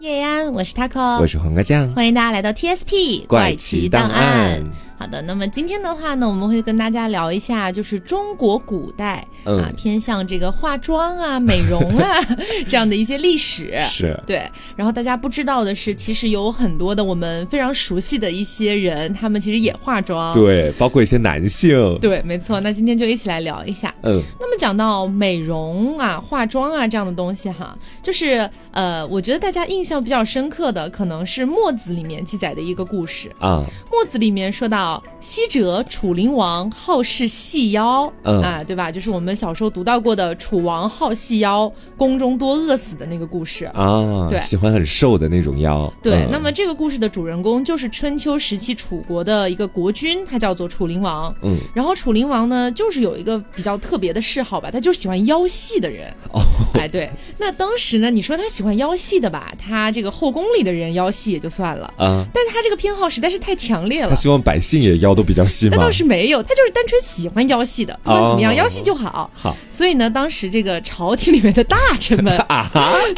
叶安，我是 taco，我是黄瓜酱，欢迎大家来到 TSP 怪奇档案。好的，那么今天的话呢，我们会跟大家聊一下，就是中国古代啊，偏向这个化妆啊、美容啊 这样的一些历史。是对。然后大家不知道的是，其实有很多的我们非常熟悉的一些人，他们其实也化妆。对，包括一些男性。对，没错。那今天就一起来聊一下。嗯。那么讲到美容啊、化妆啊这样的东西哈，就是呃，我觉得大家印象比较深刻的，可能是《墨子》里面记载的一个故事啊。《墨子》里面说到。昔者楚灵王好事细腰，嗯啊，对吧？就是我们小时候读到过的楚王好细腰，宫中多饿死的那个故事啊。对，喜欢很瘦的那种腰。对，那么这个故事的主人公就是春秋时期楚国的一个国君，他叫做楚灵王。嗯，然后楚灵王呢，就是有一个比较特别的嗜好吧，他就是喜欢腰细的人。哦，哎，对。那当时呢，你说他喜欢腰细的吧，他这个后宫里的人腰细也就算了啊，但是他这个偏好实在是太强烈了，他希望百姓。也腰都比较细吗？那倒是没有，他就是单纯喜欢腰细的，不管怎么样，腰细就好。好，所以呢，当时这个朝廷里面的大臣们 啊，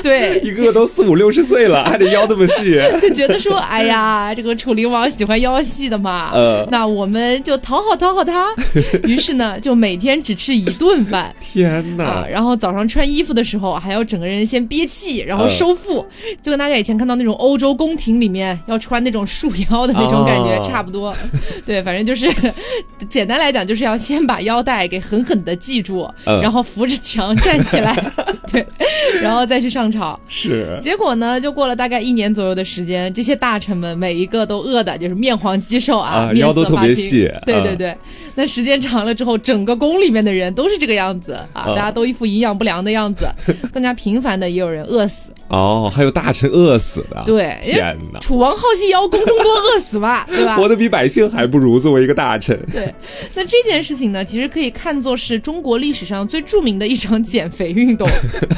对，一个个都四五六十岁了，还得腰这么细，就觉得说，哎呀，这个楚灵王喜欢腰细的嘛，呃，那我们就讨好讨好他。于是呢，就每天只吃一顿饭。天哪！然后早上穿衣服的时候，还要整个人先憋气，然后收腹，就跟大家以前看到那种欧洲宫廷里面要穿那种束腰的那种感觉差不多。对，反正就是简单来讲，就是要先把腰带给狠狠的系住，然后扶着墙站起来，对，然后再去上朝。是。结果呢，就过了大概一年左右的时间，这些大臣们每一个都饿的就是面黄肌瘦啊，腰都特别细。对对对。那时间长了之后，整个宫里面的人都是这个样子啊，大家都一副营养不良的样子。更加频繁的也有人饿死。哦，还有大臣饿死的。对，天哪！楚王好细腰，宫中多饿死嘛，对吧？活得比百姓还不如，作为一个大臣。对，那这件事情呢，其实可以看作是中国历史上最著名的一场 减肥运动。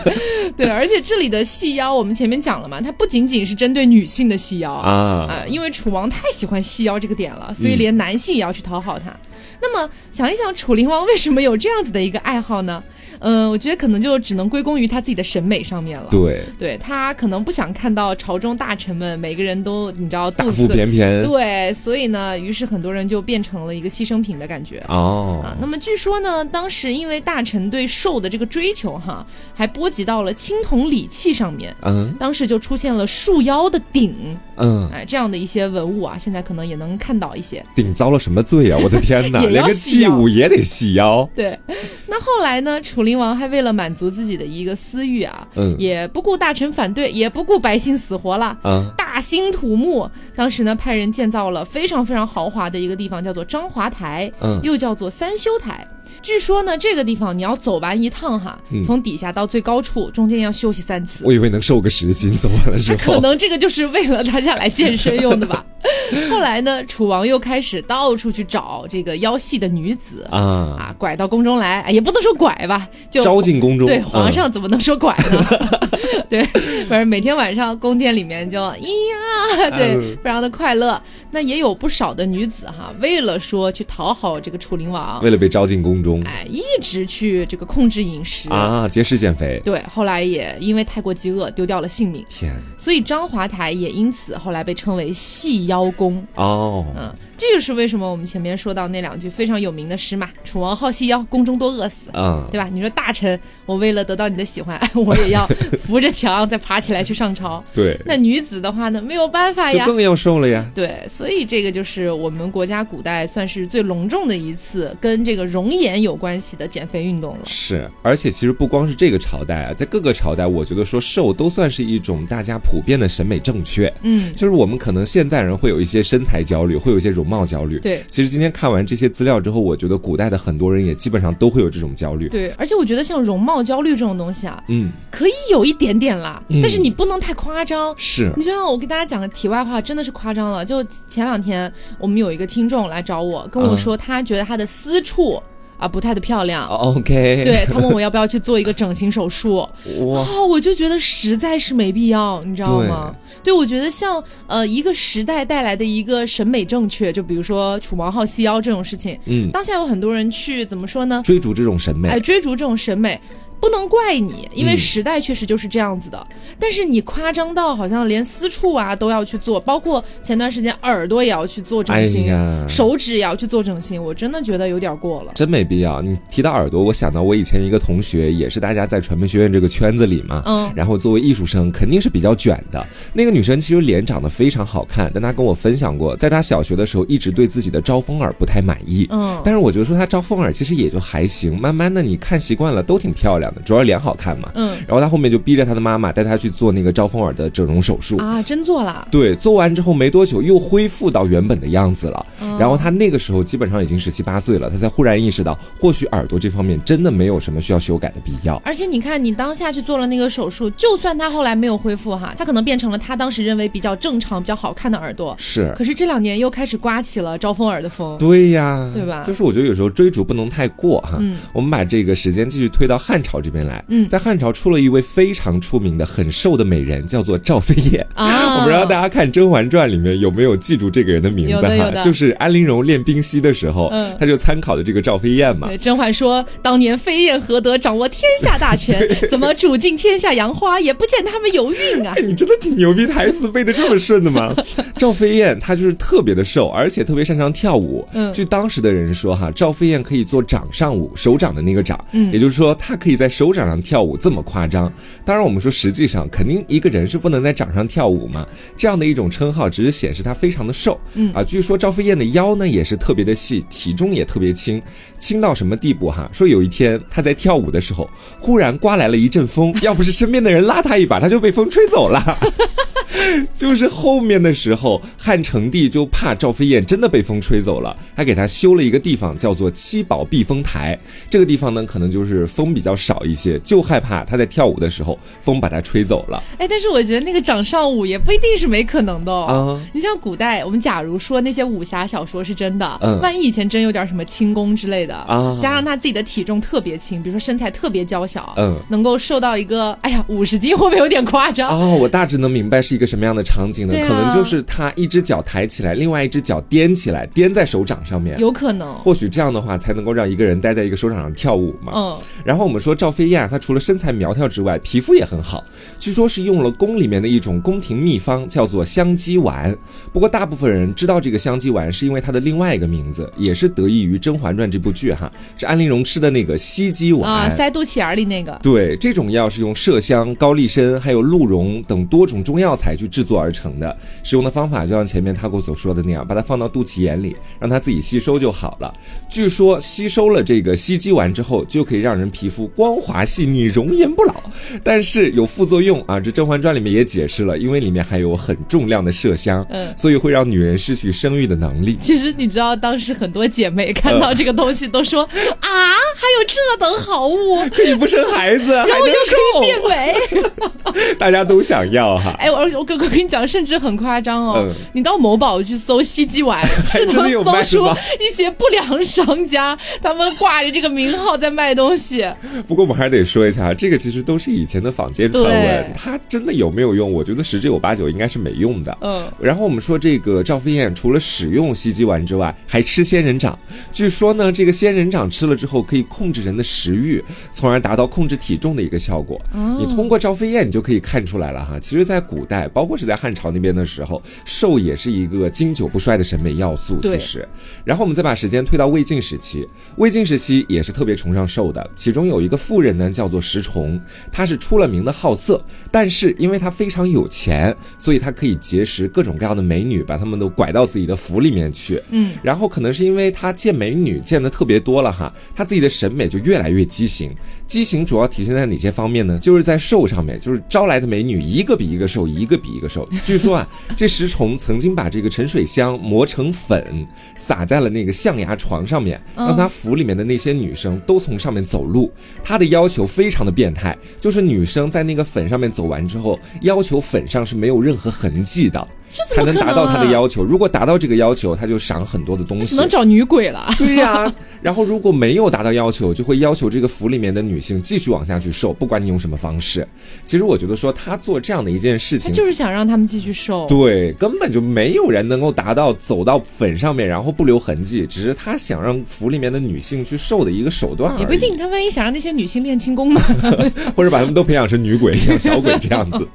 对，而且这里的细腰，我们前面讲了嘛，它不仅仅是针对女性的细腰啊啊，因为楚王太喜欢细腰这个点了，所以连男性也要去讨好他。那么想一想，楚灵王为什么有这样子的一个爱好呢？嗯，我觉得可能就只能归功于他自己的审美上面了。对，对他可能不想看到朝中大臣们每个人都你知道大腹便便。对，所以呢，于是很多人就变成了一个牺牲品的感觉。哦，啊，那么据说呢，当时因为大臣对瘦的这个追求哈，还波及到了青铜礼器上面。嗯，当时就出现了束腰的鼎。嗯，哎，这样的一些文物啊，现在可能也能看到一些。鼎遭了什么罪啊？我的天哪，连个器物也得细腰。对，那后来呢？楚灵王还为了满足自己的一个私欲啊，嗯，也不顾大臣反对，也不顾百姓死活了，嗯，大兴土木。当时呢，派人建造了非常非常豪华的一个地方，叫做章华台，嗯，又叫做三修台。据说呢，这个地方你要走完一趟哈，从底下到最高处，中间要休息三次。我以为能瘦个十斤，走完了之后。可能这个就是为了大家来健身用的吧。后来呢，楚王又开始到处去找这个腰细的女子啊啊，拐到宫中来，也不能说拐吧，就招进宫中。对，皇上怎么能说拐呢？对，反正每天晚上宫殿里面就咿呀，对，非常的快乐。那也有不少的女子哈，为了说去讨好这个楚灵王，为了被招进宫中，哎，一直去这个控制饮食啊，节食减肥。对，后来也因为太过饥饿，丢掉了性命。天，所以张华台也因此后来被称为细腰宫。哦，嗯。这就是为什么我们前面说到那两句非常有名的诗嘛：“楚王好细腰，宫中多饿死。”嗯，对吧？你说大臣，我为了得到你的喜欢，我也要扶着墙再爬起来去上朝。对，那女子的话呢，没有办法呀，就更要瘦了呀。对，所以这个就是我们国家古代算是最隆重的一次跟这个容颜有关系的减肥运动了。是，而且其实不光是这个朝代啊，在各个朝代，我觉得说瘦都算是一种大家普遍的审美正确。嗯，就是我们可能现在人会有一些身材焦虑，会有一些容。貌焦虑，对，其实今天看完这些资料之后，我觉得古代的很多人也基本上都会有这种焦虑，对，而且我觉得像容貌焦虑这种东西啊，嗯，可以有一点点啦，但是你不能太夸张，是你就像我给大家讲个题外话，真的是夸张了，就前两天我们有一个听众来找我，跟我说他觉得他的私处。啊，不太的漂亮。OK，对他问我要不要去做一个整形手术，哇，我就觉得实在是没必要，你知道吗？对，我觉得像呃一个时代带来的一个审美正确，就比如说楚王好细腰这种事情，嗯，当下有很多人去怎么说呢？追逐这种审美，哎，追逐这种审美。不能怪你，因为时代确实就是这样子的。但是你夸张到好像连私处啊都要去做，包括前段时间耳朵也要去做整形，手指也要去做整形，我真的觉得有点过了。真没必要。你提到耳朵，我想到我以前一个同学，也是大家在传媒学院这个圈子里嘛，嗯，然后作为艺术生，肯定是比较卷的。那个女生其实脸长得非常好看，但她跟我分享过，在她小学的时候一直对自己的招风耳不太满意，嗯，但是我觉得说她招风耳其实也就还行，慢慢的你看习惯了都挺漂亮。主要脸好看嘛，嗯，然后他后面就逼着他的妈妈带他去做那个招风耳的整容手术啊，真做了，对，做完之后没多久又恢复到原本的样子了。然后他那个时候基本上已经十七八岁了，他才忽然意识到，或许耳朵这方面真的没有什么需要修改的必要。而且你看，你当下去做了那个手术，就算他后来没有恢复哈，他可能变成了他当时认为比较正常、比较好看的耳朵。是，可是这两年又开始刮起了招风耳的风。对呀，对吧？就是我觉得有时候追逐不能太过哈。嗯，我们把这个时间继续推到汉朝这边来。嗯，在汉朝出了一位非常出名的、很瘦的美人，叫做赵飞燕啊。我不知道大家看《甄嬛传》里面有没有记住这个人的名字哈？就是安陵容练冰溪的时候，嗯，他就参考的这个赵飞燕嘛。甄嬛说：“当年飞燕何德掌握天下大权？怎么煮尽天下杨花，也不见他们有孕啊？”你真的挺牛逼，台词背的这么顺的吗？赵飞燕她就是特别的瘦，而且特别擅长跳舞。嗯，据当时的人说哈，赵飞燕可以做掌上舞，手掌的那个掌，嗯，也就是说她可以在手掌上跳舞，这么夸张。当然，我们说实际上肯定一个人是不能在掌上跳舞嘛。这样的一种称号只是显示他非常的瘦。嗯啊，据说赵飞燕的腰呢也是特。特别的细，体重也特别轻，轻到什么地步哈？说有一天他在跳舞的时候，忽然刮来了一阵风，要不是身边的人拉他一把，他就被风吹走了。就是后面的时候，汉成帝就怕赵飞燕真的被风吹走了，还给他修了一个地方，叫做七宝避风台。这个地方呢，可能就是风比较少一些，就害怕他在跳舞的时候风把他吹走了。哎，但是我觉得那个掌上舞也不一定是没可能的哦。你像古代，我们假如说那些武侠小说是真的，嗯，万一以前真有点什么轻功之类的啊，加上他自己的体重特别轻，比如说身材特别娇小，嗯，能够瘦到一个，哎呀，五十斤会不会有点夸张？哦，我大致能明白是一个什么样的场景呢？可能就是他一只脚抬起来，另外一只脚踮起来，踮在手掌上面。有可能，或许这样的话才能够让一个人待在一个手掌上跳舞嘛。嗯。然后我们说赵飞燕，她除了身材苗条之外，皮肤也很好。据说是用了宫里面的一种宫廷秘方，叫做香积丸。不过大部分人知道这个香积丸，是因为它的另外一个名字，也是得益于《甄嬛传》这部剧哈，是安陵容吃的那个西鸡丸啊，塞肚脐眼里那个。对，这种药是用麝香、高丽参还有鹿茸等多种中药材去制作而成的。使用的方法就像前面他给我所说的那样，把它放到肚脐眼里，让它自己吸收就好了。据说吸收了这个吸鸡丸之后，就可以让人皮肤光滑细腻、容颜不老。但是有副作用啊，这《甄嬛传》里面也解释了，因为里面含有很重量的麝香，嗯，所以会让女人失去生育的能力。其实你知道，当时很多姐妹看到这个东西都说啊，还有这等好物，可以不生孩子，还能瘦，变美，大家都想要哈。哎，我我哥哥跟你讲，甚至很夸张哦，你到某宝去搜西鸡丸，是能搜出一些不良商家，他们挂着这个名号在卖东西。不过我们还得说一下，这个其实都是以前的坊间传闻，它真的有没有用？我觉得十之有八九应该是没用的。嗯。然后我们说这个赵飞燕除了使用西鸡丸之外，还吃仙人掌。据说呢，这个仙人掌吃了之后可以控制人的食欲，从而达到控制体重的一个效果。你通过赵飞燕，你就可以看出来了哈。其实，在古代，包括是在汉朝那边的时候。瘦也是一个经久不衰的审美要素，其实。然后我们再把时间推到魏晋时期，魏晋时期也是特别崇尚瘦的。其中有一个妇人呢，叫做石崇，她是出了名的好色，但是因为她非常有钱，所以她可以结识各种各样的美女，把她们都拐到自己的府里面去。嗯。然后可能是因为她见美女见的特别多了哈，她自己的审美就越来越畸形。畸形主要体现在哪些方面呢？就是在瘦上面，就是招来的美女一个比一个瘦，一个比一个瘦。据说啊，这石崇曾经把这个沉水香磨成粉，撒在了那个象牙床上面，让他府里面的那些女生都从上面走路。他的要求非常的变态，就是女生在那个粉上面走完之后，要求粉上是没有任何痕迹的。才能达到他的要求。如果达到这个要求，他就赏很多的东西，只能找女鬼了。对呀，然后如果没有达到要求，就会要求这个府里面的女性继续往下去瘦，不管你用什么方式。其实我觉得说他做这样的一件事情，就是想让他们继续瘦。对，根本就没有人能够达到走到粉上面然后不留痕迹，只是他想让府里面的女性去瘦的一个手段。也不一定，他万一想让那些女性练轻功呢？或者把他们都培养成女鬼，像小鬼这样子。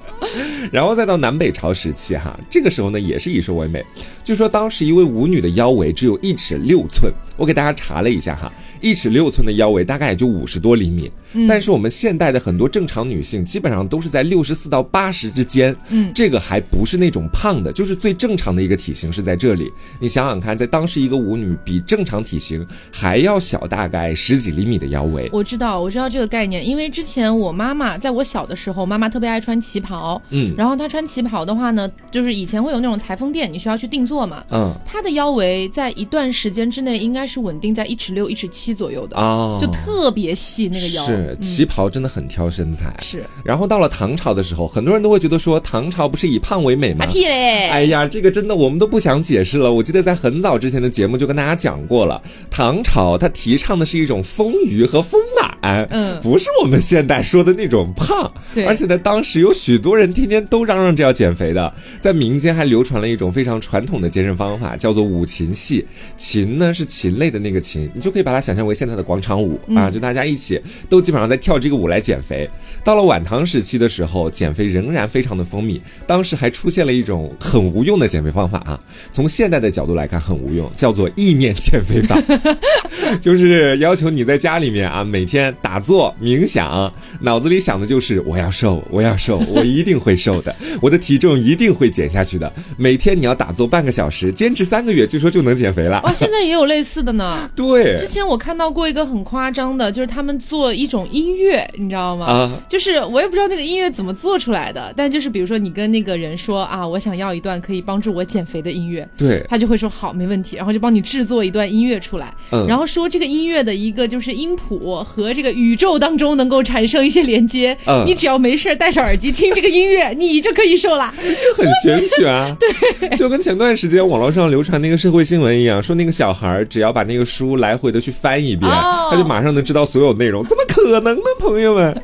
然后再到南北朝时期，哈，这个时候呢也是以瘦为美。据说当时一位舞女的腰围只有一尺六寸，我给大家查了一下哈。一尺六寸的腰围大概也就五十多厘米，但是我们现代的很多正常女性基本上都是在六十四到八十之间，嗯，这个还不是那种胖的，就是最正常的一个体型是在这里。你想想看，在当时一个舞女比正常体型还要小大概十几厘米的腰围。我知道，我知道这个概念，因为之前我妈妈在我小的时候，妈妈特别爱穿旗袍，嗯，然后她穿旗袍的话呢，就是以前会有那种裁缝店，你需要去定做嘛，嗯，她的腰围在一段时间之内应该是稳定在一尺六、一尺七。左右的啊，就特别细那个腰，是旗袍真的很挑身材。是，然后到了唐朝的时候，很多人都会觉得说唐朝不是以胖为美吗？屁嘞！哎呀，这个真的我们都不想解释了。我记得在很早之前的节目就跟大家讲过了，唐朝它提倡的是一种丰腴和丰满，嗯，不是我们现代说的那种胖。对，而且在当时有许多人天天都嚷嚷着要减肥的，在民间还流传了一种非常传统的健身方法，叫做五禽戏。禽呢是禽类的那个禽，你就可以把它想象。为现在的广场舞啊，就大家一起都基本上在跳这个舞来减肥。到了晚唐时期的时候，减肥仍然非常的风靡。当时还出现了一种很无用的减肥方法啊，从现代的角度来看很无用，叫做意念减肥法，就是要求你在家里面啊，每天打坐冥想，脑子里想的就是我要瘦，我要瘦，我一定会瘦的，我的体重一定会减下去的。每天你要打坐半个小时，坚持三个月，据说就能减肥了。哦，现在也有类似的呢。对，之前我看。到过一个很夸张的，就是他们做一种音乐，你知道吗？啊，就是我也不知道那个音乐怎么做出来的，但就是比如说你跟那个人说啊，我想要一段可以帮助我减肥的音乐，对，他就会说好，没问题，然后就帮你制作一段音乐出来，嗯，然后说这个音乐的一个就是音谱和这个宇宙当中能够产生一些连接，嗯，你只要没事戴上耳机听这个音乐，你就可以瘦了，很玄学啊，对，就跟前段时间网络上流传那个社会新闻一样，说那个小孩只要把那个书来回的去翻一遍，他就。马上能知道所有内容，怎么可能呢，朋友们？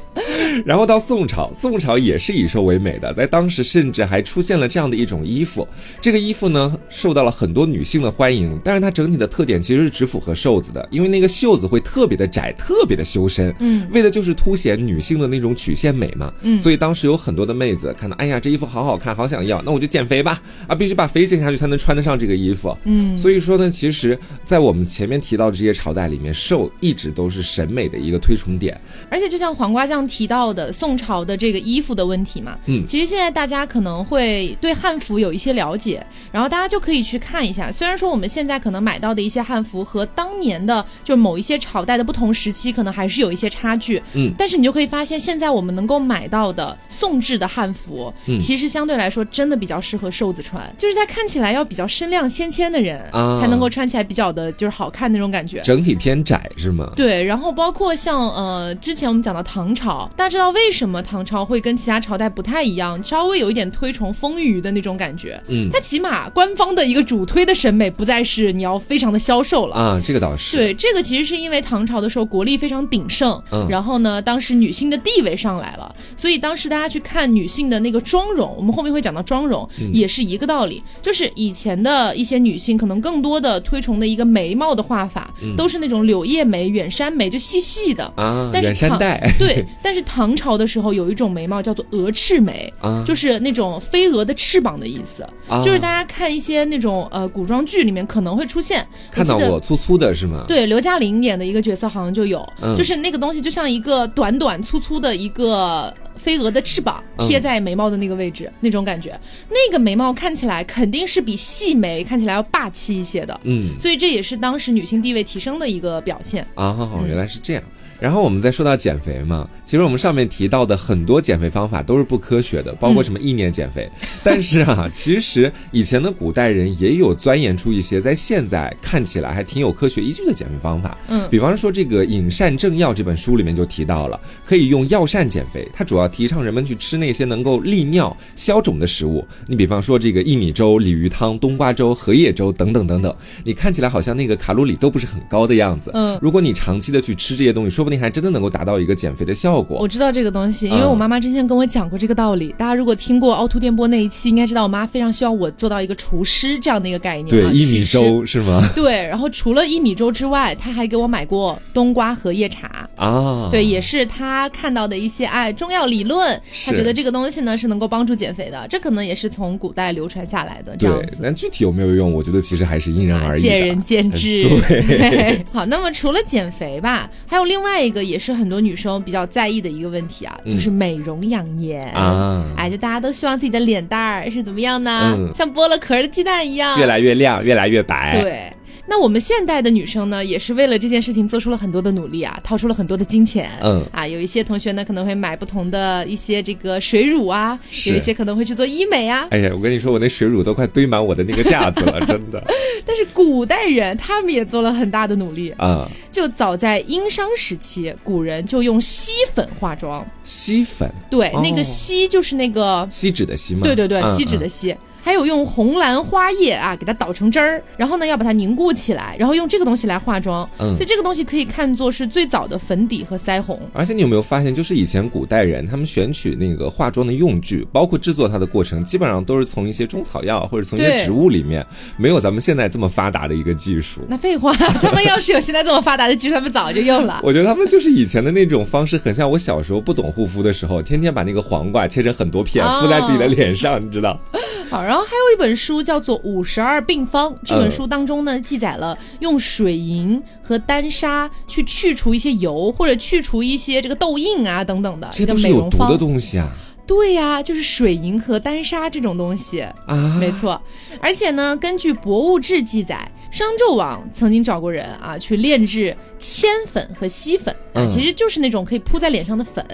然后到宋朝，宋朝也是以瘦为美的，在当时甚至还出现了这样的一种衣服，这个衣服呢受到了很多女性的欢迎，但是它整体的特点其实是只符合瘦子的，因为那个袖子会特别的窄，特别的修身，嗯，为的就是凸显女性的那种曲线美嘛，嗯，所以当时有很多的妹子看到，哎呀，这衣服好好看，好想要，那我就减肥吧，啊，必须把肥减下去才能穿得上这个衣服，嗯，所以说呢，其实，在我们前面提到的这些朝代里面，瘦一直都是审美的一个推崇点，而且就像黄瓜酱提到的宋朝的这个衣服的问题嘛，嗯，其实现在大家可能会对汉服有一些了解，然后大家就可以去看一下。虽然说我们现在可能买到的一些汉服和当年的就某一些朝代的不同时期可能还是有一些差距，嗯，但是你就可以发现，现在我们能够买到的宋制的汉服，其实相对来说真的比较适合瘦子穿，就是它看起来要比较身量纤纤的人啊。才能够穿起来比较的就是好看那种感觉，整体偏窄是吗？对，然后包括像呃之前我们讲到唐朝，大家知道为为什么唐朝会跟其他朝代不太一样？稍微有一点推崇丰腴的那种感觉。嗯，它起码官方的一个主推的审美不再是你要非常的消瘦了啊。这个倒是对，这个其实是因为唐朝的时候国力非常鼎盛，嗯，然后呢，当时女性的地位上来了，所以当时大家去看女性的那个妆容，我们后面会讲到妆容也是一个道理，就是以前的一些女性可能更多的推崇的一个眉毛的画法都是那种柳叶眉、远山眉，就细细的啊，远山黛对，但是唐 朝。的时候有一种眉毛叫做鹅翅眉，就是那种飞蛾的翅膀的意思，就是大家看一些那种呃古装剧里面可能会出现，看到过粗粗的是吗？对，刘嘉玲演的一个角色好像就有，就是那个东西就像一个短短粗粗的一个飞蛾的翅膀贴在眉毛的那个位置，那种感觉，那个眉毛看起来肯定是比细眉看起来要霸气一些的，嗯，所以这也是当时女性地位提升的一个表现。啊，原来是这样。然后我们再说到减肥嘛，其实我们上面提到的很多减肥方法都是不科学的，包括什么意念减肥。但是啊，其实以前的古代人也有钻研出一些在现在看起来还挺有科学依据的减肥方法。嗯，比方说这个《饮膳正要》这本书里面就提到了，可以用药膳减肥。它主要提倡人们去吃那些能够利尿消肿的食物。你比方说这个薏米粥、鲤鱼汤、冬瓜粥、荷叶粥等等等等，你看起来好像那个卡路里都不是很高的样子。嗯，如果你长期的去吃这些东西，说不定还真的能够达到一个减肥的效果。我知道这个东西，因为我妈妈之前跟我讲过这个道理。大家如果听过凹凸电波那一期，应该知道我妈非常希望我做到一个厨师这样的一个概念。对，薏米粥是吗？对，然后除了薏米粥之外，她还给我买过冬瓜荷叶茶啊。对，也是她看到的一些哎中药理论，她觉得这个东西呢是能够帮助减肥的。这可能也是从古代流传下来的这样子。但具体有没有用，我觉得其实还是因人而异，见仁见智。对，好，那么除了减肥吧，还有另外一个也是很多女生比较在意的一个问题啊，就是美容养颜啊。哎，就大家都希望自己的脸蛋儿是怎么样呢？像剥了壳的鸡蛋一样，越来越亮，越来越白。对。那我们现代的女生呢，也是为了这件事情做出了很多的努力啊，掏出了很多的金钱。嗯啊，有一些同学呢可能会买不同的一些这个水乳啊，有一些可能会去做医美啊。哎呀，我跟你说，我那水乳都快堆满我的那个架子了，真的。但是古代人他们也做了很大的努力啊，就早在殷商时期，古人就用锡粉化妆。锡粉？对，那个锡就是那个锡纸的锡吗？对对对，锡纸的锡。还有用红兰花叶啊，给它捣成汁儿，然后呢要把它凝固起来，然后用这个东西来化妆。嗯，所以这个东西可以看作是最早的粉底和腮红。而且你有没有发现，就是以前古代人他们选取那个化妆的用具，包括制作它的过程，基本上都是从一些中草药或者从一些植物里面，没有咱们现在这么发达的一个技术。那废话，他们要是有现在这么发达的技术，他们早就用了。我觉得他们就是以前的那种方式，很像我小时候不懂护肤的时候，天天把那个黄瓜切成很多片敷在自己的脸上，你知道。好，然后还有一本书叫做《五十二病方》。这本书当中呢，记载了用水银和丹砂去去除一些油，或者去除一些这个痘印啊等等的这个美容方的东西啊。对呀，就是水银和丹砂这种东西啊，没错。而且呢，根据《博物志》记载，商纣王曾经找过人啊，去炼制铅粉和锡粉啊，其实就是那种可以铺在脸上的粉。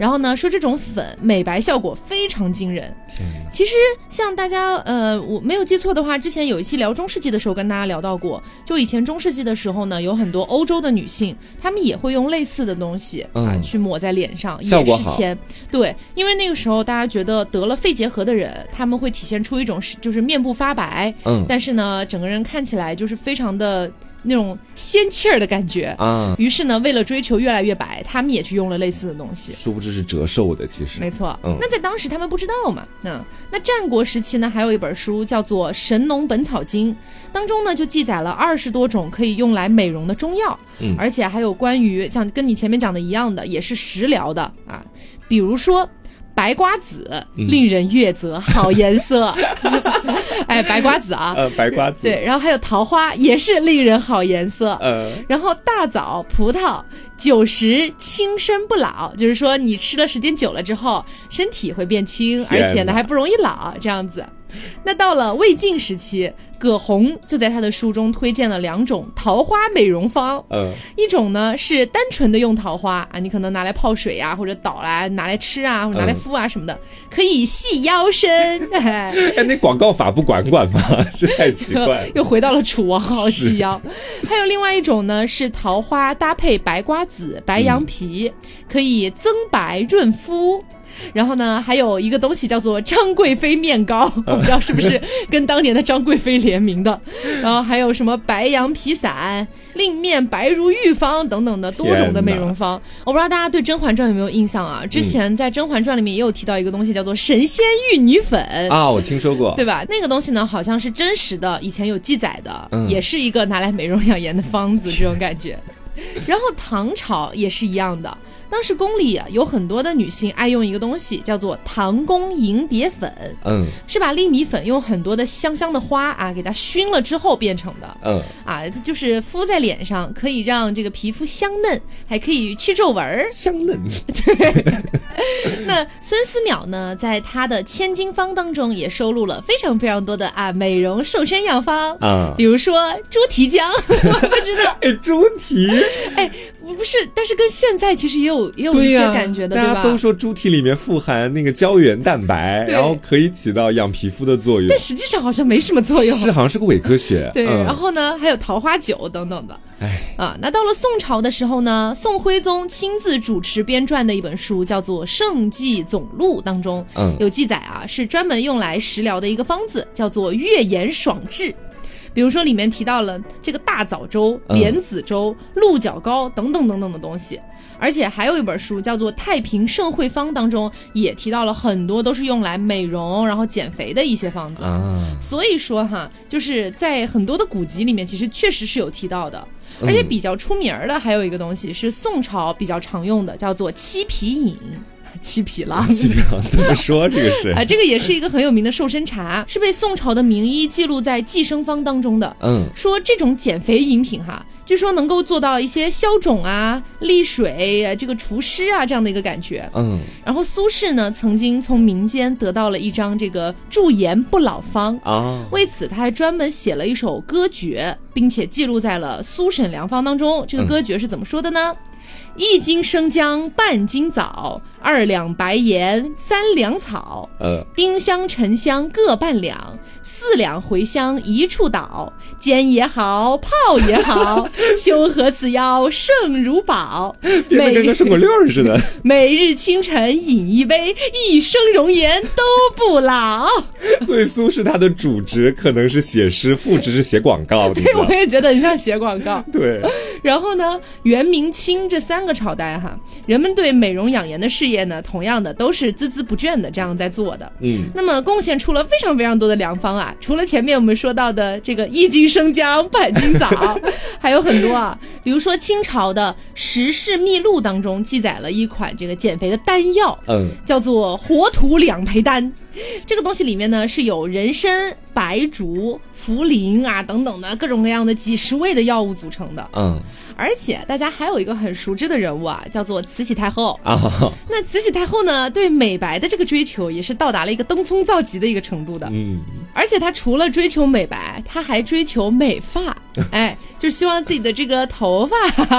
然后呢，说这种粉美白效果非常惊人。其实像大家呃，我没有记错的话，之前有一期聊中世纪的时候跟大家聊到过，就以前中世纪的时候呢，有很多欧洲的女性，她们也会用类似的东西啊去抹在脸上，也是铅。对，因为那个时候大家觉得得了肺结核的人，他们会体现出一种就是面部发白，嗯，但是呢，整个人看起来就是非常的。那种仙气儿的感觉啊，于是呢，为了追求越来越白，他们也去用了类似的东西。殊不知是折寿的，其实没错。嗯，那在当时他们不知道嘛？那那战国时期呢，还有一本书叫做《神农本草经》，当中呢就记载了二十多种可以用来美容的中药，嗯，而且还有关于像跟你前面讲的一样的，也是食疗的啊，比如说。白瓜子令人悦泽，好颜色。哎，白瓜子啊，呃，白瓜子。对，然后还有桃花，也是令人好颜色。嗯，然后大枣、葡萄，九十轻身不老，就是说你吃了时间久了之后，身体会变轻，而且呢还不容易老，这样子。那到了魏晋时期，葛洪就在他的书中推荐了两种桃花美容方。嗯，一种呢是单纯的用桃花啊，你可能拿来泡水呀，或者捣来拿来吃啊，或者拿来敷啊什么的，可以细腰身。哎，那广告法不管管吗？这太奇怪。又回到了楚王好细腰。还有另外一种呢，是桃花搭配白瓜子、白羊皮，可以增白润肤。然后呢，还有一个东西叫做张贵妃面膏，我不知道是不是跟当年的张贵妃联名的。然后还有什么白羊皮伞、令面白如玉方等等的多种的美容方。我不知道大家对《甄嬛传》有没有印象啊？之前在《甄嬛传》里面也有提到一个东西叫做神仙玉女粉啊，我听说过，对吧？那个东西呢，好像是真实的，以前有记载的，也是一个拿来美容养颜的方子，这种感觉。然后唐朝也是一样的。当时宫里啊有很多的女性爱用一个东西，叫做唐宫银蝶粉。嗯，是把粒米粉用很多的香香的花啊，给它熏了之后变成的。嗯，啊，就是敷在脸上，可以让这个皮肤香嫩，还可以去皱纹儿。香嫩。对。那孙思邈呢，在他的千金方当中也收录了非常非常多的啊美容瘦身药方啊，比如说猪蹄姜，我，不知道。哎，猪蹄。哎。不不是，但是跟现在其实也有也有一些感觉的，对吧？大家都说猪蹄里面富含那个胶原蛋白，然后可以起到养皮肤的作用，但实际上好像没什么作用，是好像是个伪科学。对，然后呢，还有桃花酒等等的。哎，啊，那到了宋朝的时候呢，宋徽宗亲自主持编撰的一本书叫做《圣济总录》当中，嗯，有记载啊，是专门用来食疗的一个方子，叫做月颜爽治。比如说，里面提到了这个大枣粥、莲子粥、鹿角膏等等等等的东西，而且还有一本书叫做《太平盛会方》，当中也提到了很多都是用来美容然后减肥的一些方子。所以说哈，就是在很多的古籍里面，其实确实是有提到的。而且比较出名的还有一个东西是宋朝比较常用的，叫做七皮饮。七匹狼，七匹狼怎么说？这个是 啊，这个也是一个很有名的瘦身茶，是被宋朝的名医记录在《寄生方》当中的。嗯，说这种减肥饮品哈，据说能够做到一些消肿啊、利水、这个除湿啊这样的一个感觉。嗯，然后苏轼呢，曾经从民间得到了一张这个驻颜不老方啊，为此他还专门写了一首歌诀，并且记录在了《苏沈良方》当中。这个歌诀是怎么说的呢？一斤生姜半斤枣，二两白盐三两草，呃，丁香沉香各半两，四两茴香一处倒，煎也好，泡也好，修合此药胜如宝。变得跟个顺口溜似的。每日清晨饮一杯，一生容颜都不老。所以苏轼他的主职可能是写诗，副职是写广告。对，我也觉得很像写广告。对。然后呢，元、明、清这三个朝代哈，人们对美容养颜的事业呢，同样的都是孜孜不倦的这样在做的。嗯，那么贡献出了非常非常多的良方啊，除了前面我们说到的这个一斤生姜半斤枣，还有很多啊，比如说清朝的《时事秘录》当中记载了一款这个减肥的丹药，嗯，叫做活土两培丹。这个东西里面呢是有人参、白术、茯苓啊等等的各种各样的几十味的药物组成的。嗯，而且大家还有一个很熟知的人物啊，叫做慈禧太后啊。那慈禧太后呢，对美白的这个追求也是到达了一个登峰造极的一个程度的。嗯，而且他除了追求美白，他还追求美发。哎。就是希望自己的这个头发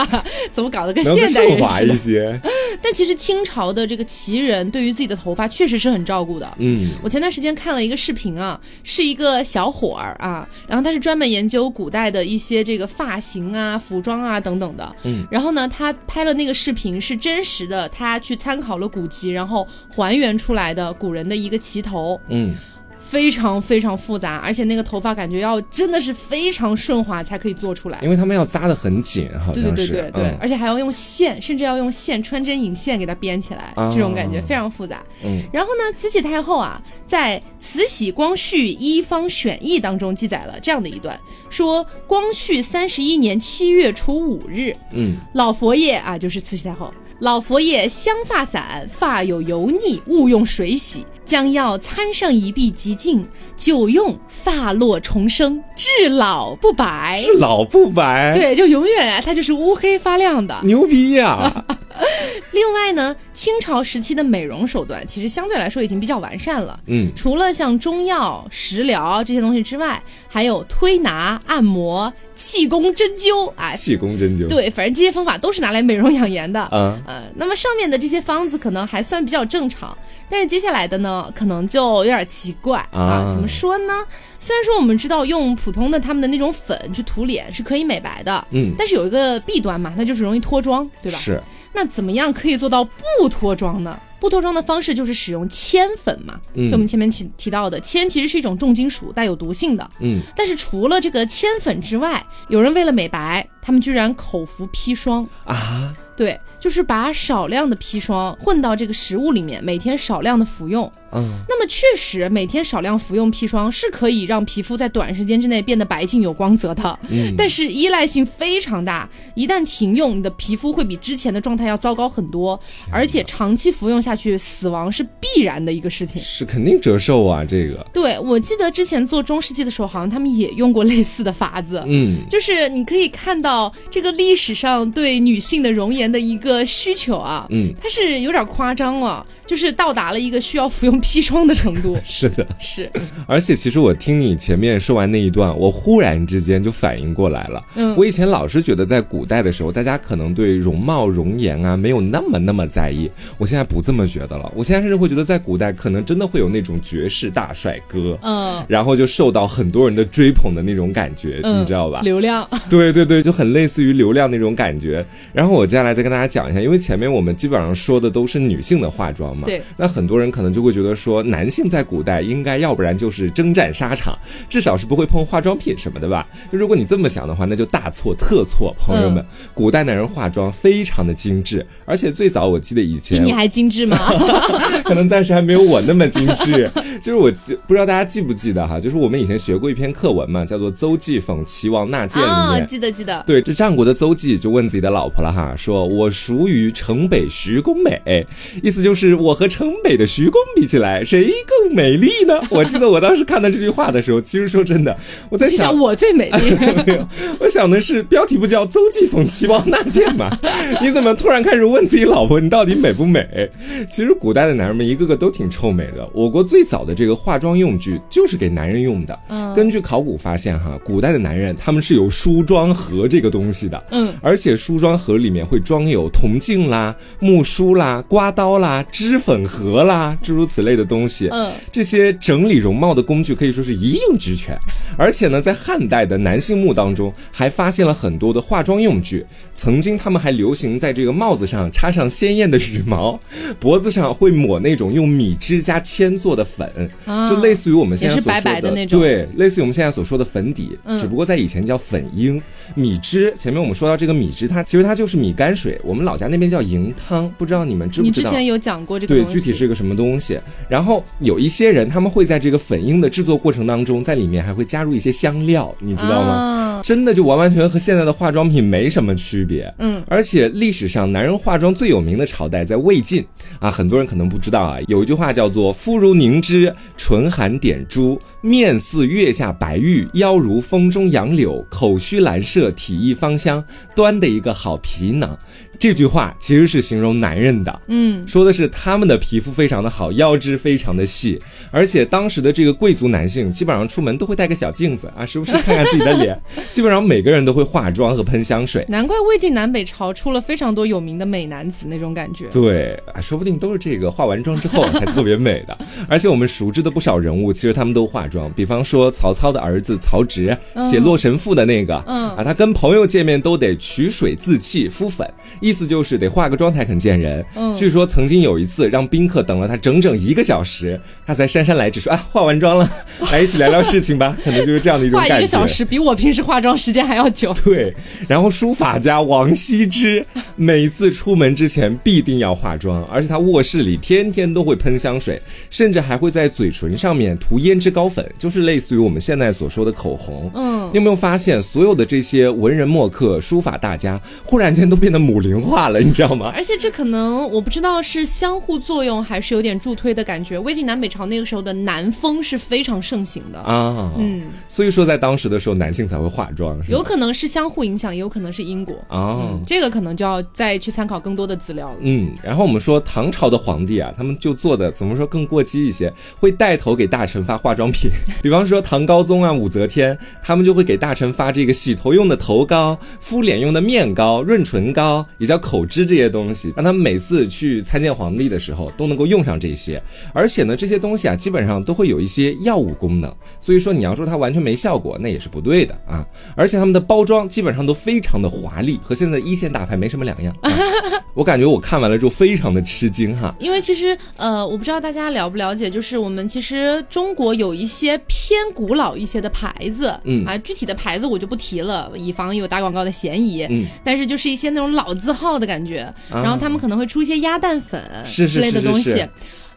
怎么搞得跟现代人似的？但其实清朝的这个旗人对于自己的头发确实是很照顾的。嗯，我前段时间看了一个视频啊，是一个小伙儿啊，然后他是专门研究古代的一些这个发型啊、服装啊等等的。嗯，然后呢，他拍了那个视频是真实的，他去参考了古籍，然后还原出来的古人的一个旗头。嗯。非常非常复杂，而且那个头发感觉要真的是非常顺滑才可以做出来，因为他们要扎的很紧，好像是，对对对对对，而且还要用线，甚至要用线穿针引线给它编起来，这种感觉非常复杂。嗯，然后呢，慈禧太后啊，在《慈禧光绪一方选义》当中记载了这样的一段，说光绪三十一年七月初五日，嗯，老佛爷啊，就是慈禧太后。老佛爷香发散，发有油腻，勿用水洗，将要参上一臂即净，久用发落重生，至老不白。至老不白，对，就永远啊它就是乌黑发亮的，牛逼呀！另外呢，清朝时期的美容手段其实相对来说已经比较完善了。嗯，除了像中药、食疗这些东西之外，还有推拿、按摩、气功、针灸啊。气功、针灸，对，反正这些方法都是拿来美容养颜的。嗯，呃，那么上面的这些方子可能还算比较正常，但是接下来的呢，可能就有点奇怪啊。怎么说呢？虽然说我们知道用普通的他们的那种粉去涂脸是可以美白的，嗯，但是有一个弊端嘛，那就是容易脱妆，对吧？是。那怎么样可以做到不脱妆呢？不脱妆的方式就是使用铅粉嘛，就我们前面提提到的铅其实是一种重金属，带有毒性的。嗯，但是除了这个铅粉之外，有人为了美白，他们居然口服砒霜啊。对，就是把少量的砒霜混到这个食物里面，每天少量的服用。嗯，那么确实每天少量服用砒霜是可以让皮肤在短时间之内变得白净有光泽的。嗯，但是依赖性非常大，一旦停用，你的皮肤会比之前的状态要糟糕很多，而且长期服用下去，死亡是必然的一个事情。是肯定折寿啊，这个。对，我记得之前做中世纪的时候，好像他们也用过类似的法子。嗯，就是你可以看到这个历史上对女性的容颜。的一个需求啊，嗯，它是有点夸张了，就是到达了一个需要服用砒霜的程度。是的，是。而且其实我听你前面说完那一段，我忽然之间就反应过来了。嗯，我以前老是觉得在古代的时候，大家可能对容貌容颜啊没有那么那么在意。我现在不这么觉得了，我现在甚至会觉得在古代可能真的会有那种绝世大帅哥，嗯，然后就受到很多人的追捧的那种感觉，你知道吧？流量。对对对，就很类似于流量那种感觉。然后我接下来再跟大家讲一下，因为前面我们基本上说的都是女性的化妆嘛，对。那很多人可能就会觉得说，男性在古代应该要不然就是征战沙场，至少是不会碰化妆品什么的吧？就如果你这么想的话，那就大错特错，朋友们。古代男人化妆非常的精致，而且最早我记得以前比你还精致吗？可能暂时还没有我那么精致。就是我不知道大家记不记得哈，就是我们以前学过一篇课文嘛，叫做《邹忌讽齐王纳谏》里面，记得记得。对，这战国的邹忌就问自己的老婆了哈，说我孰与城北徐公美？意思就是我和城北的徐公比起来，谁更美丽呢？我记得我当时看到这句话的时候，其实说真的，我在想我最美丽。没有，我想的是标题不叫《邹忌讽齐王纳谏》吗？你怎么突然开始问自己老婆你到底美不美？其实古代的男人们一个个都挺臭美的。我国最早的这个化妆用具就是给男人用的。嗯，根据考古发现哈，古代的男人他们是有梳妆盒这个东西的。嗯，而且梳妆盒里面会装有铜镜啦、木梳啦、刮刀啦、脂粉盒啦，诸如此类的东西。嗯，这些整理容貌的工具可以说是一应俱全。而且呢，在汉代的男性墓当中，还发现了很多的化妆用具。曾经他们还流行在这个帽子上插上鲜艳的羽毛，脖子上会抹那种用米汁加铅做的粉，就类似于我们现在所说的对，类似于我们现在所说的粉底，只不过在以前叫粉缨。米汁前面我们说到这个米汁，它其实它就是米泔水，我们老家那边叫银汤，不知道你们知不知道？你之前有讲过这个对，具体是个什么东西？然后有一些人他们会在这个粉樱的制作过程当中，在里面还会加入一些香料，你知道吗？真的就完完全和现在的化妆品没什么区别。嗯，而且历史上男人化妆最有名的朝代在魏晋啊，很多人可能不知道啊，有一句话叫做“肤如凝脂，唇含点珠，面似月下白玉，腰如风中杨柳，口须兰麝，体意芳香，端的一个好皮囊。”这句话其实是形容男人的，嗯，说的是他们的皮肤非常的好，腰肢非常的细，而且当时的这个贵族男性基本上出门都会带个小镜子啊，时不时看看自己的脸，基本上每个人都会化妆和喷香水。难怪魏晋南北朝出了非常多有名的美男子那种感觉。对，说不定都是这个化完妆之后才特别美的。而且我们熟知的不少人物，其实他们都化妆，比方说曹操的儿子曹植，写《洛神赋》的那个，嗯啊，他跟朋友见面都得取水自弃敷粉。意思就是得化个妆才肯见人。嗯，据说曾经有一次让宾客等了他整整一个小时，他才姗姗来迟说：“啊，化完妆了，来一起聊聊事情吧。”可能就是这样的一种感觉。化一个小时比我平时化妆时间还要久。对，然后书法家王羲之 每次出门之前必定要化妆，而且他卧室里天天都会喷香水，甚至还会在嘴唇上面涂胭脂膏粉，就是类似于我们现在所说的口红。嗯，你有没有发现所有的这些文人墨客、书法大家忽然间都变得母龄？化了，你知道吗？而且这可能我不知道是相互作用还是有点助推的感觉。魏晋南北朝那个时候的南风是非常盛行的啊，嗯，所以说在当时的时候男性才会化妆，有可能是相互影响，也有可能是因果啊。这个可能就要再去参考更多的资料了。嗯，然后我们说唐朝的皇帝啊，他们就做的怎么说更过激一些，会带头给大臣发化妆品。比方说唐高宗啊、武则天，他们就会给大臣发这个洗头用的头膏、敷脸用的面膏、润唇膏。也叫口脂这些东西，让他们每次去参见皇帝的时候都能够用上这些。而且呢，这些东西啊，基本上都会有一些药物功能。所以说，你要说它完全没效果，那也是不对的啊。而且他们的包装基本上都非常的华丽，和现在一线大牌没什么两样。我感觉我看完了之后非常的吃惊哈。因为其实呃，我不知道大家了不了解，就是我们其实中国有一些偏古老一些的牌子，嗯啊，具体的牌子我就不提了，以防有打广告的嫌疑。嗯，但是就是一些那种老字。号的感觉，然后他们可能会出一些鸭蛋粉之类的东西，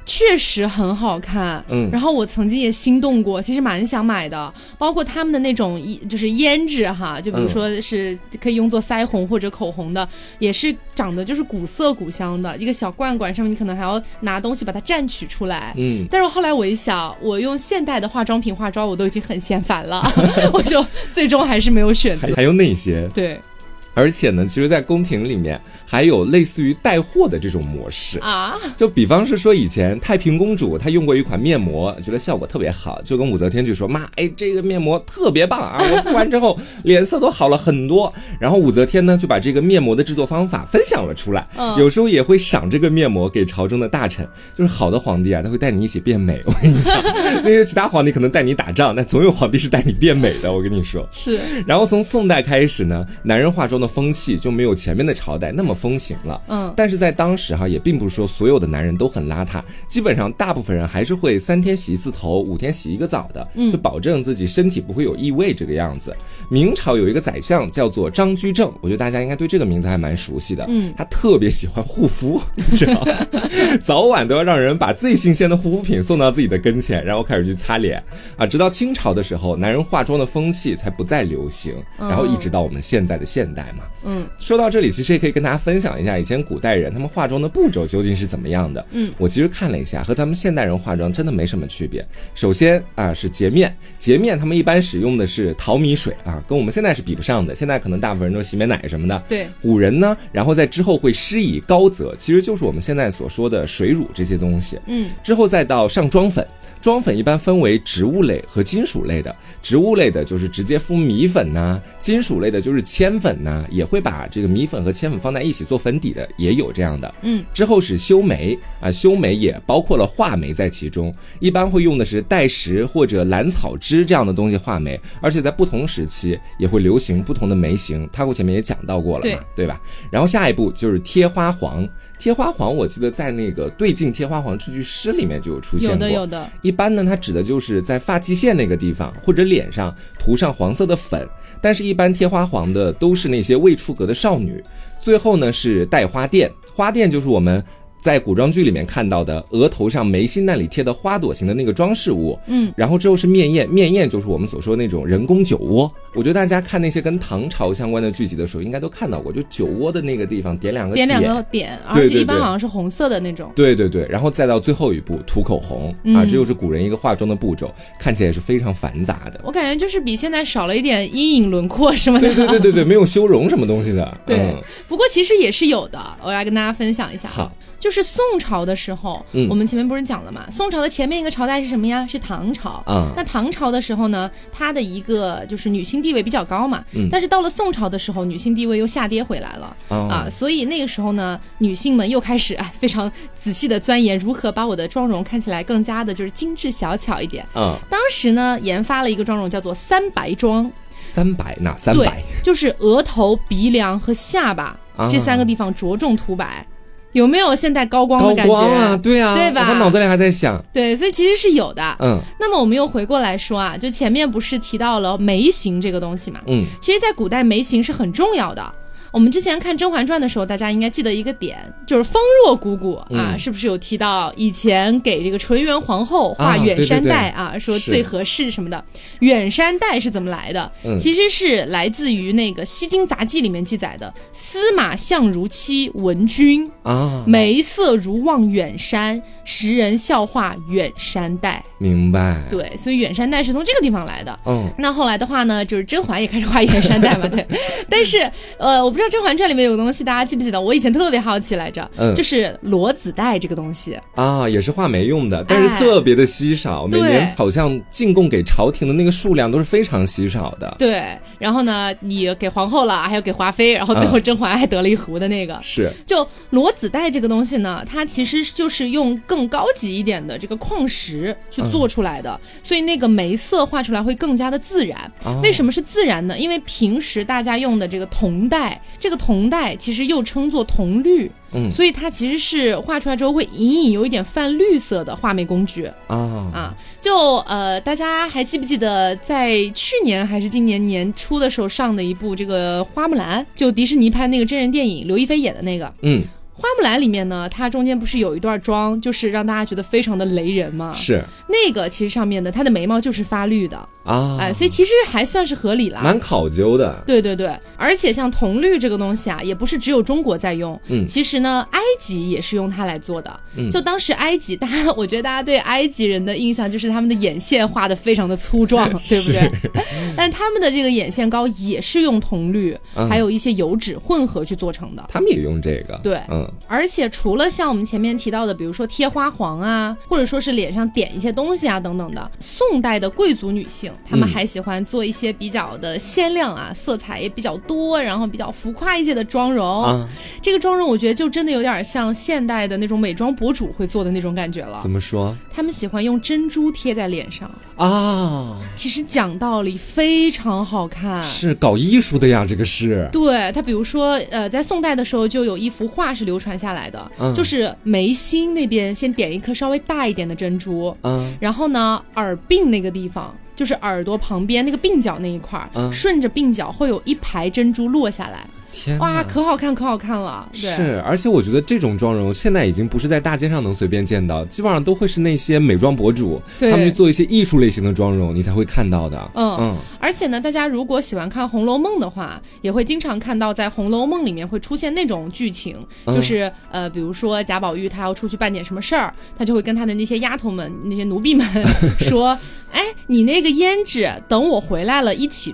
确实很好看。嗯，然后我曾经也心动过，其实蛮想买的。包括他们的那种就是胭脂哈，就比如说是可以用作腮红或者口红的，也是长得就是古色古香的一个小罐罐，上面你可能还要拿东西把它蘸取出来。嗯，但是后来我一想，我用现代的化妆品化妆，我都已经很嫌烦了，我就最终还是没有选择。还有哪些？对。而且呢，其实，在宫廷里面还有类似于带货的这种模式啊。就比方是说，以前太平公主她用过一款面膜，觉得效果特别好，就跟武则天就说：“妈，哎，这个面膜特别棒啊！我敷完之后脸色都好了很多。”然后武则天呢就把这个面膜的制作方法分享了出来。有时候也会赏这个面膜给朝中的大臣。就是好的皇帝啊，他会带你一起变美。我跟你讲，那些其他皇帝可能带你打仗，但总有皇帝是带你变美的。我跟你说是。然后从宋代开始呢，男人化妆的风气就没有前面的朝代那么风行了。嗯，但是在当时哈，也并不是说所有的男人都很邋遢，基本上大部分人还是会三天洗一次头，五天洗一个澡的，就保证自己身体不会有异味这个样子。明朝有一个宰相叫做张居正，我觉得大家应该对这个名字还蛮熟悉的。嗯，他特别喜欢护肤，你知道，早晚都要让人把最新鲜的护肤品送到自己的跟前，然后开始去擦脸啊。直到清朝的时候，男人化妆的风气才不再流行，然后一直到我们现在的现代嘛。嗯，说到这里，其实也可以跟大家分享一下以前古代人他们化妆的步骤究竟是怎么样的。嗯，我其实看了一下，和咱们现代人化妆真的没什么区别。首先啊是洁面，洁面他们一般使用的是淘米水啊，跟我们现在是比不上的。现在可能大部分人都是洗面奶什么的。对，古人呢，然后在之后会施以膏泽，其实就是我们现在所说的水乳这些东西。嗯，之后再到上妆粉。妆粉一般分为植物类和金属类的，植物类的就是直接敷米粉呐，金属类的就是铅粉呐，也会把这个米粉和铅粉放在一起做粉底的，也有这样的。嗯，之后是修眉啊，修眉也包括了画眉在其中，一般会用的是黛石或者兰草汁这样的东西画眉，而且在不同时期也会流行不同的眉形，他我前面也讲到过了嘛，对吧？然后下一步就是贴花黄。贴花黄，我记得在那个对镜贴花黄这句诗里面就有出现过。有的，有的。一般呢，它指的就是在发际线那个地方或者脸上涂上黄色的粉，但是一般贴花黄的都是那些未出阁的少女。最后呢是戴花钿，花钿就是我们。在古装剧里面看到的额头上眉心那里贴的花朵形的那个装饰物，嗯，然后之后是面宴，面宴就是我们所说的那种人工酒窝。我觉得大家看那些跟唐朝相关的剧集的时候，应该都看到过，就酒窝的那个地方点两个点两个点，而且一般好像是红色的那种。对对对，然后再到最后一步涂口红啊，这就是古人一个化妆的步骤，看起来是非常繁杂的。我感觉就是比现在少了一点阴影轮廓什么的。对对对对对，没有修容什么东西的。对，不过其实也是有的，我来跟大家分享一下。好。就是宋朝的时候，我们前面不是讲了嘛？宋朝的前面一个朝代是什么呀？是唐朝。那唐朝的时候呢，它的一个就是女性地位比较高嘛。但是到了宋朝的时候，女性地位又下跌回来了啊。所以那个时候呢，女性们又开始哎非常仔细的钻研如何把我的妆容看起来更加的就是精致小巧一点。嗯。当时呢，研发了一个妆容叫做三白妆。三白哪三白？就是额头、鼻梁和下巴这三个地方着重涂白。有没有现代高光的感觉啊？对啊，对吧？我脑子里还在想，对，所以其实是有的。嗯，那么我们又回过来说啊，就前面不是提到了眉形这个东西嘛？嗯，其实，在古代眉形是很重要的。我们之前看《甄嬛传》的时候，大家应该记得一个点，就是方若姑姑啊，是不是有提到以前给这个纯元皇后画远山黛啊，说最合适什么的？远山黛是怎么来的？其实是来自于那个《西京杂记》里面记载的：司马相如妻文君啊，眉色如望远山，时人笑话远山黛。明白。对，所以远山黛是从这个地方来的。嗯，那后来的话呢，就是甄嬛也开始画远山黛嘛，对。但是，呃，我不知道。《甄嬛传》里面有个东西，大家记不记得？我以前特别好奇来着，嗯，就是罗子带这个东西啊，也是画眉用的，但是特别的稀少，每年好像进贡给朝廷的那个数量都是非常稀少的。对，然后呢，你给皇后了，还有给华妃，然后最后甄嬛还得了一壶的那个。是，就罗子带这个东西呢，它其实就是用更高级一点的这个矿石去做出来的，所以那个眉色画出来会更加的自然。为什么是自然呢？因为平时大家用的这个铜带。这个铜带其实又称作铜绿，嗯，所以它其实是画出来之后会隐隐有一点泛绿色的画眉工具啊啊！就呃，大家还记不记得在去年还是今年年初的时候上的一部这个花木兰，就迪士尼拍那个真人电影，刘亦菲演的那个，嗯。花木兰里面呢，它中间不是有一段妆，就是让大家觉得非常的雷人吗？是那个其实上面的，她的眉毛就是发绿的啊，哎，所以其实还算是合理了，蛮考究的。对对对，而且像铜绿这个东西啊，也不是只有中国在用，嗯，其实呢，埃及也是用它来做的。嗯，就当时埃及，大家 我觉得大家对埃及人的印象就是他们的眼线画的非常的粗壮，对不对？但他们的这个眼线膏也是用铜绿，还有一些油脂混合去做成的。他们也用这个。对，嗯，而且除了像我们前面提到的，比如说贴花黄啊，或者说是脸上点一些东西啊等等的，宋代的贵族女性。他们还喜欢做一些比较的鲜亮啊，色彩也比较多，然后比较浮夸一些的妆容。这个妆容我觉得就真的有点像现代的那种美妆博主会做的那种感觉了。怎么说？他们喜欢用珍珠贴在脸上啊。其实讲道理非常好看，是搞艺术的呀，这个是。对他，比如说呃，在宋代的时候就有一幅画是流传下来的，就是眉心那边先点一颗稍微大一点的珍珠，嗯，然后呢耳鬓那个地方。就是耳朵旁边那个鬓角那一块儿，顺着鬓角会有一排珍珠落下来。哇，可好看，可好看了！是，而且我觉得这种妆容现在已经不是在大街上能随便见到，基本上都会是那些美妆博主，他们去做一些艺术类型的妆容，你才会看到的。嗯嗯。而且呢，大家如果喜欢看《红楼梦》的话，也会经常看到在《红楼梦》里面会出现那种剧情，就是呃，比如说贾宝玉他要出去办点什么事儿，他就会跟他的那些丫头们、那些奴婢们说：“哎，你那个胭脂，等我回来了一起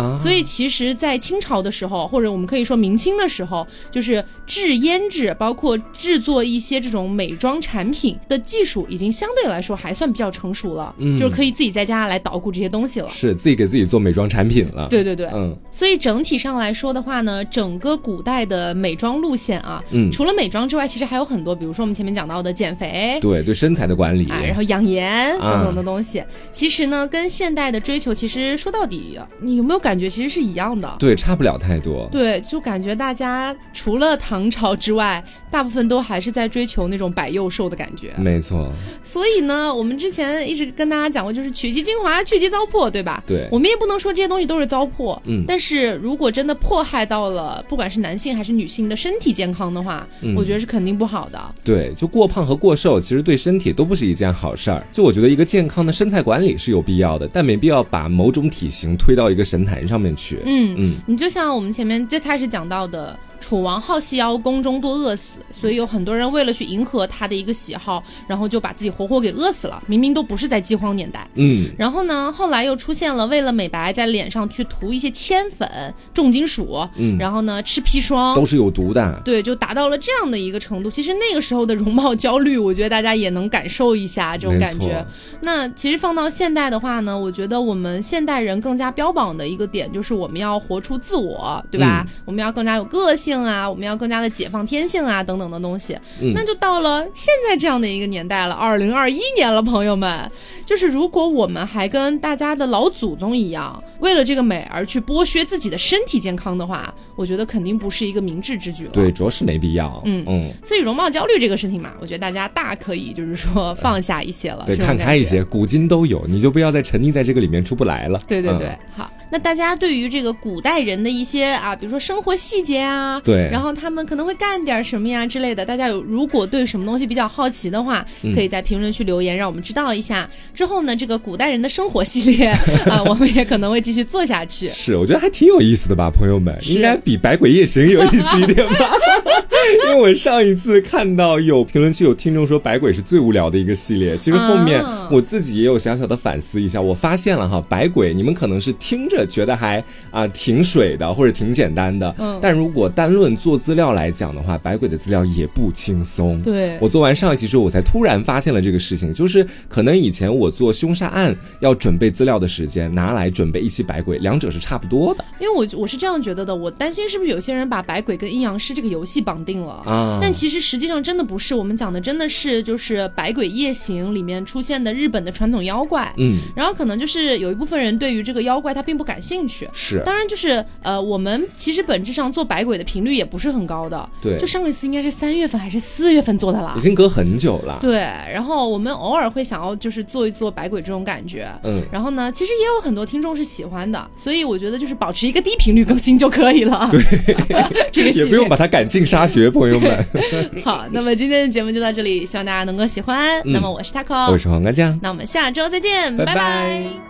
治。”所以其实，在清朝的时候，或者我们可以说明清的时候，就是制胭脂，包括制作一些这种美妆产品的技术，已经相对来说还算比较成熟了，就是可以自己在家来捣鼓这些东西了，是自己给自己做美妆产品了。对对对，嗯。所以整体上来说的话呢，整个古代的美妆路线啊，嗯，除了美妆之外，其实还有很多，比如说我们前面讲到的减肥，对对身材的管理，然后养颜等等的东西，其实呢，跟现代的追求，其实说到底，你有没有感？感觉其实是一样的，对，差不了太多。对，就感觉大家除了唐朝之外，大部分都还是在追求那种百幼瘦的感觉。没错。所以呢，我们之前一直跟大家讲过，就是取其精华，去其糟粕，对吧？对。我们也不能说这些东西都是糟粕，嗯。但是如果真的迫害到了不管是男性还是女性的身体健康的话，我觉得是肯定不好的。对，就过胖和过瘦，其实对身体都不是一件好事儿。就我觉得一个健康的身材管理是有必要的，但没必要把某种体型推到一个神坛。上面去，嗯嗯，你就像我们前面最开始讲到的。楚王好细腰，宫中多饿死，所以有很多人为了去迎合他的一个喜好，然后就把自己活活给饿死了。明明都不是在饥荒年代，嗯。然后呢，后来又出现了为了美白，在脸上去涂一些铅粉、重金属，嗯。然后呢，吃砒霜都是有毒的，对，就达到了这样的一个程度。其实那个时候的容貌焦虑，我觉得大家也能感受一下这种感觉。那其实放到现代的话呢，我觉得我们现代人更加标榜的一个点就是我们要活出自我，对吧？我们要更加有个性。性啊，我们要更加的解放天性啊，等等的东西，嗯那就到了现在这样的一个年代了，二零二一年了，朋友们，就是如果我们还跟大家的老祖宗一样，为了这个美而去剥削自己的身体健康的话，我觉得肯定不是一个明智之举了。对，着实没必要。嗯嗯，所以容貌焦虑这个事情嘛，我觉得大家大可以就是说放下一些了，对，看开一些，古今都有，你就不要再沉溺在这个里面出不来了。对对对，好。那大家对于这个古代人的一些啊，比如说生活细节啊，对，然后他们可能会干点什么呀之类的，大家有如果对什么东西比较好奇的话，可以在评论区留言，让我们知道一下。之后呢，这个古代人的生活系列 啊，我们也可能会继续做下去。是，我觉得还挺有意思的吧，朋友们，应该比《百鬼夜行》有意思一点吧？因为我上一次看到有评论区有听众说《百鬼》是最无聊的一个系列，其实后面我自己也有小小的反思一下，我发现了哈，《百鬼》你们可能是听着。觉得还啊挺水的，或者挺简单的。嗯，但如果单论做资料来讲的话，百鬼的资料也不轻松。对，我做完上一期之后，我才突然发现了这个事情，就是可能以前我做凶杀案要准备资料的时间，拿来准备一期百鬼，两者是差不多的。因为我我是这样觉得的，我担心是不是有些人把百鬼跟阴阳师这个游戏绑定了啊？但其实实际上真的不是，我们讲的真的是就是百鬼夜行里面出现的日本的传统妖怪。嗯，然后可能就是有一部分人对于这个妖怪他并不感。感兴趣是，当然就是呃，我们其实本质上做百鬼的频率也不是很高的，对，就上一次应该是三月份还是四月份做的啦，已经隔很久了。对，然后我们偶尔会想要就是做一做百鬼这种感觉，嗯，然后呢，其实也有很多听众是喜欢的，所以我觉得就是保持一个低频率更新就可以了。对，这个也不用把它赶尽杀绝，朋友们。好，那么今天的节目就到这里，希望大家能够喜欢。那么我是 taco，我是黄瓜酱，那我们下周再见，拜拜。